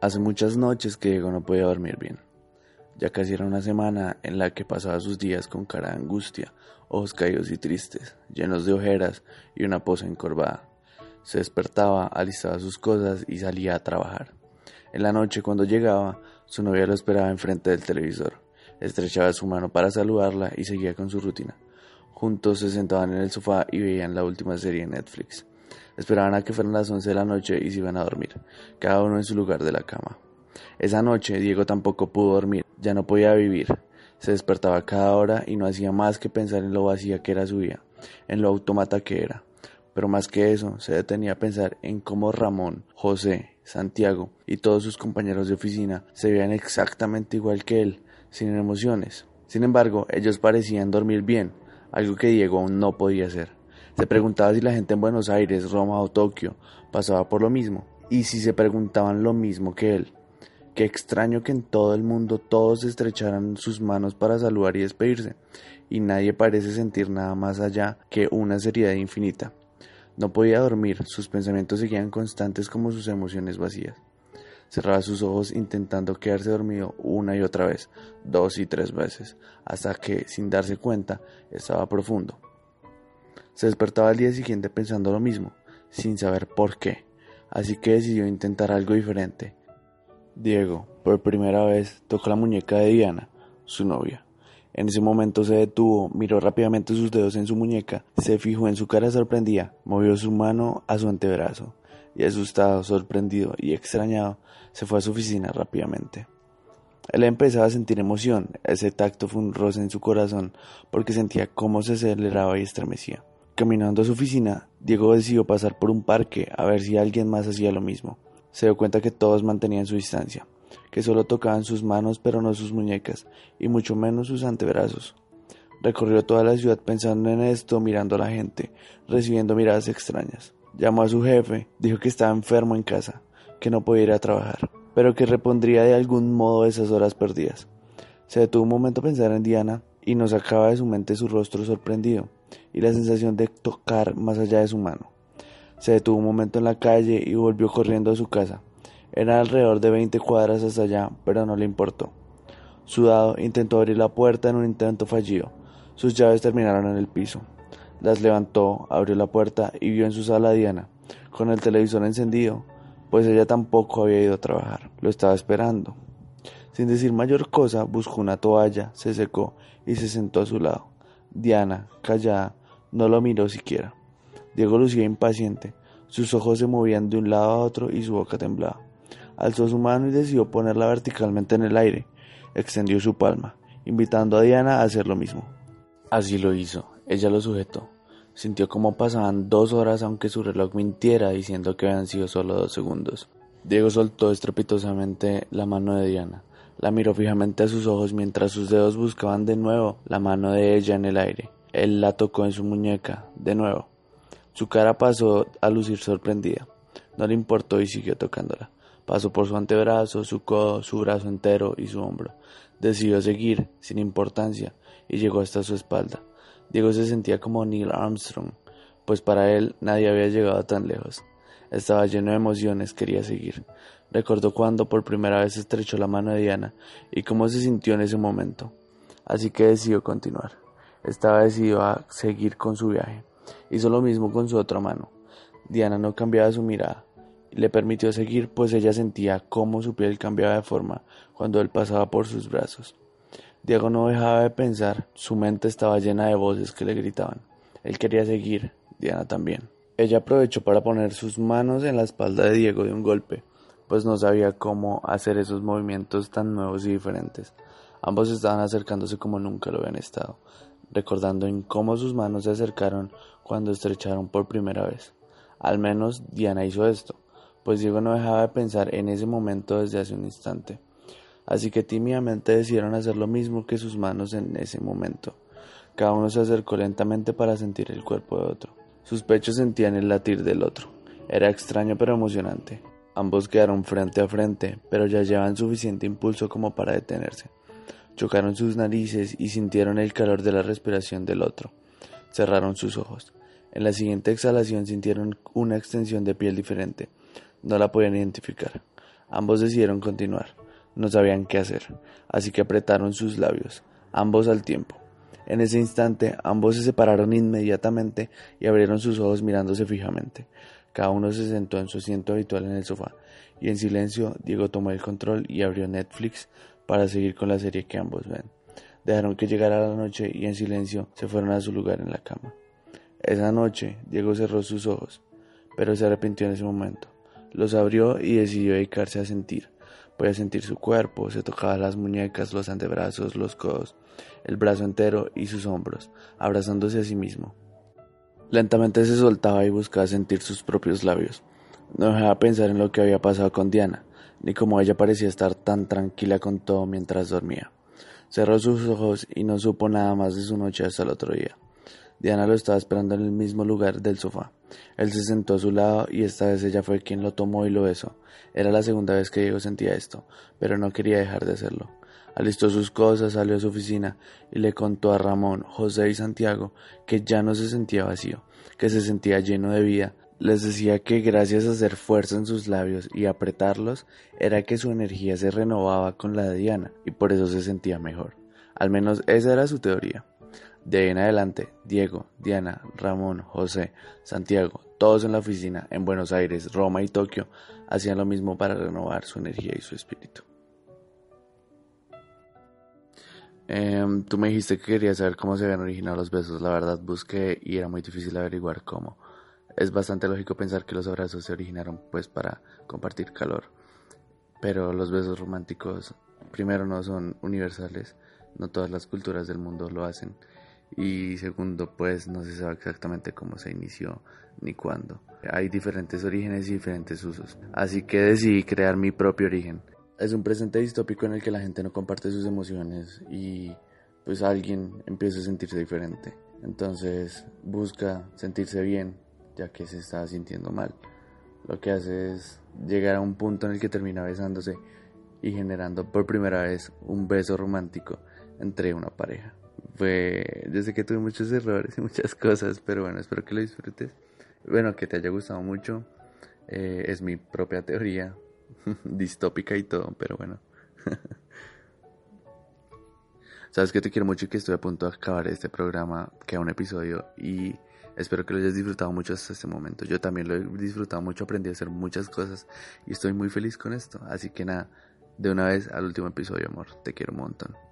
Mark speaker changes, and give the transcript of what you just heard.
Speaker 1: Hace muchas noches que Diego no podía dormir bien. Ya casi era una semana en la que pasaba sus días con cara de angustia, ojos caídos y tristes, llenos de ojeras y una pose encorvada. Se despertaba, alistaba sus cosas y salía a trabajar. En la noche, cuando llegaba, su novia lo esperaba enfrente del televisor. Estrechaba su mano para saludarla y seguía con su rutina. Juntos se sentaban en el sofá y veían la última serie en Netflix. Esperaban a que fueran las once de la noche y se iban a dormir, cada uno en su lugar de la cama. Esa noche Diego tampoco pudo dormir, ya no podía vivir. Se despertaba cada hora y no hacía más que pensar en lo vacía que era su vida, en lo automata que era. Pero más que eso, se detenía a pensar en cómo Ramón, José, Santiago y todos sus compañeros de oficina se veían exactamente igual que él, sin emociones. Sin embargo, ellos parecían dormir bien, algo que Diego aún no podía hacer. Se preguntaba si la gente en Buenos Aires, Roma o Tokio pasaba por lo mismo, y si se preguntaban lo mismo que él. Qué extraño que en todo el mundo todos estrecharan sus manos para saludar y despedirse, y nadie parece sentir nada más allá que una seriedad infinita. No podía dormir, sus pensamientos seguían constantes como sus emociones vacías. Cerraba sus ojos intentando quedarse dormido una y otra vez, dos y tres veces, hasta que, sin darse cuenta, estaba profundo. Se despertaba al día siguiente pensando lo mismo, sin saber por qué, así que decidió intentar algo diferente. Diego, por primera vez, tocó la muñeca de Diana, su novia. En ese momento se detuvo, miró rápidamente sus dedos en su muñeca, se fijó en su cara sorprendida, movió su mano a su antebrazo, y asustado, sorprendido y extrañado, se fue a su oficina rápidamente. Él empezaba a sentir emoción, ese tacto fue un roce en su corazón, porque sentía cómo se aceleraba y estremecía. Caminando a su oficina, Diego decidió pasar por un parque a ver si alguien más hacía lo mismo. Se dio cuenta que todos mantenían su distancia, que solo tocaban sus manos pero no sus muñecas, y mucho menos sus antebrazos. Recorrió toda la ciudad pensando en esto, mirando a la gente, recibiendo miradas extrañas. Llamó a su jefe, dijo que estaba enfermo en casa, que no podía ir a trabajar, pero que repondría de algún modo esas horas perdidas. Se detuvo un momento a pensar en Diana y no sacaba de su mente su rostro sorprendido y la sensación de tocar más allá de su mano. Se detuvo un momento en la calle y volvió corriendo a su casa. Era alrededor de 20 cuadras hasta allá, pero no le importó. Sudado, intentó abrir la puerta en un intento fallido. Sus llaves terminaron en el piso. Las levantó, abrió la puerta y vio en su sala a Diana, con el televisor encendido, pues ella tampoco había ido a trabajar. Lo estaba esperando. Sin decir mayor cosa, buscó una toalla, se secó y se sentó a su lado. Diana, callada, no lo miró siquiera. Diego lucía impaciente. Sus ojos se movían de un lado a otro y su boca temblaba. Alzó su mano y decidió ponerla verticalmente en el aire. Extendió su palma, invitando a Diana a hacer lo mismo. Así lo hizo. Ella lo sujetó. Sintió como pasaban dos horas aunque su reloj mintiera diciendo que habían sido solo dos segundos. Diego soltó estrepitosamente la mano de Diana. La miró fijamente a sus ojos mientras sus dedos buscaban de nuevo la mano de ella en el aire. Él la tocó en su muñeca, de nuevo. Su cara pasó a lucir sorprendida. No le importó y siguió tocándola. Pasó por su antebrazo, su codo, su brazo entero y su hombro. Decidió seguir, sin importancia, y llegó hasta su espalda. Diego se sentía como Neil Armstrong, pues para él nadie había llegado tan lejos. Estaba lleno de emociones, quería seguir. Recordó cuando por primera vez estrechó la mano de Diana y cómo se sintió en ese momento. Así que decidió continuar. Estaba decidido a seguir con su viaje. Hizo lo mismo con su otra mano. Diana no cambiaba su mirada le permitió seguir pues ella sentía cómo su piel cambiaba de forma cuando él pasaba por sus brazos. Diego no dejaba de pensar, su mente estaba llena de voces que le gritaban. Él quería seguir, Diana también. Ella aprovechó para poner sus manos en la espalda de Diego de un golpe, pues no sabía cómo hacer esos movimientos tan nuevos y diferentes. Ambos estaban acercándose como nunca lo habían estado, recordando en cómo sus manos se acercaron cuando estrecharon por primera vez. Al menos Diana hizo esto, pues Diego no dejaba de pensar en ese momento desde hace un instante. Así que tímidamente decidieron hacer lo mismo que sus manos en ese momento. Cada uno se acercó lentamente para sentir el cuerpo de otro. Sus pechos sentían el latir del otro. Era extraño pero emocionante. Ambos quedaron frente a frente, pero ya llevaban suficiente impulso como para detenerse. Chocaron sus narices y sintieron el calor de la respiración del otro. Cerraron sus ojos. En la siguiente exhalación sintieron una extensión de piel diferente. No la podían identificar. Ambos decidieron continuar. No sabían qué hacer, así que apretaron sus labios, ambos al tiempo. En ese instante, ambos se separaron inmediatamente y abrieron sus ojos mirándose fijamente. Cada uno se sentó en su asiento habitual en el sofá, y en silencio Diego tomó el control y abrió Netflix para seguir con la serie que ambos ven. Dejaron que llegara la noche y en silencio se fueron a su lugar en la cama. Esa noche Diego cerró sus ojos, pero se arrepintió en ese momento. Los abrió y decidió dedicarse a sentir. Podía sentir su cuerpo, se tocaba las muñecas, los antebrazos, los codos, el brazo entero y sus hombros, abrazándose a sí mismo. Lentamente se soltaba y buscaba sentir sus propios labios. No dejaba pensar en lo que había pasado con Diana, ni cómo ella parecía estar tan tranquila con todo mientras dormía. Cerró sus ojos y no supo nada más de su noche hasta el otro día. Diana lo estaba esperando en el mismo lugar del sofá. Él se sentó a su lado y esta vez ella fue quien lo tomó y lo besó. Era la segunda vez que Diego sentía esto, pero no quería dejar de hacerlo. Alistó sus cosas, salió a su oficina y le contó a Ramón, José y Santiago que ya no se sentía vacío, que se sentía lleno de vida, les decía que gracias a hacer fuerza en sus labios y apretarlos, era que su energía se renovaba con la de Diana y por eso se sentía mejor. Al menos esa era su teoría. De ahí en adelante, Diego, Diana, Ramón, José, Santiago, todos en la oficina, en Buenos Aires, Roma y Tokio, hacían lo mismo para renovar su energía y su espíritu. Em, tú me dijiste que querías saber cómo se habían originado los besos. La verdad busqué y era muy difícil averiguar cómo. Es bastante lógico pensar que los abrazos se originaron pues para compartir calor, pero los besos románticos primero no son universales, no todas las culturas del mundo lo hacen y segundo pues no se sabe exactamente cómo se inició ni cuándo. Hay diferentes orígenes y diferentes usos, así que decidí crear mi propio origen. Es un presente distópico en el que la gente no comparte sus emociones y pues alguien empieza a sentirse diferente. Entonces busca sentirse bien, ya que se está sintiendo mal. Lo que hace es llegar a un punto en el que termina besándose y generando por primera vez un beso romántico entre una pareja. Fue, yo sé que tuve muchos errores y muchas cosas, pero bueno, espero que lo disfrutes. Bueno, que te haya gustado mucho. Eh, es mi propia teoría, distópica y todo, pero bueno. Sabes que te quiero mucho y que estoy a punto de acabar este programa, que a un episodio y Espero que lo hayas disfrutado mucho hasta este momento. Yo también lo he disfrutado mucho, aprendí a hacer muchas cosas y estoy muy feliz con esto. Así que nada, de una vez al último episodio, amor. Te quiero un montón.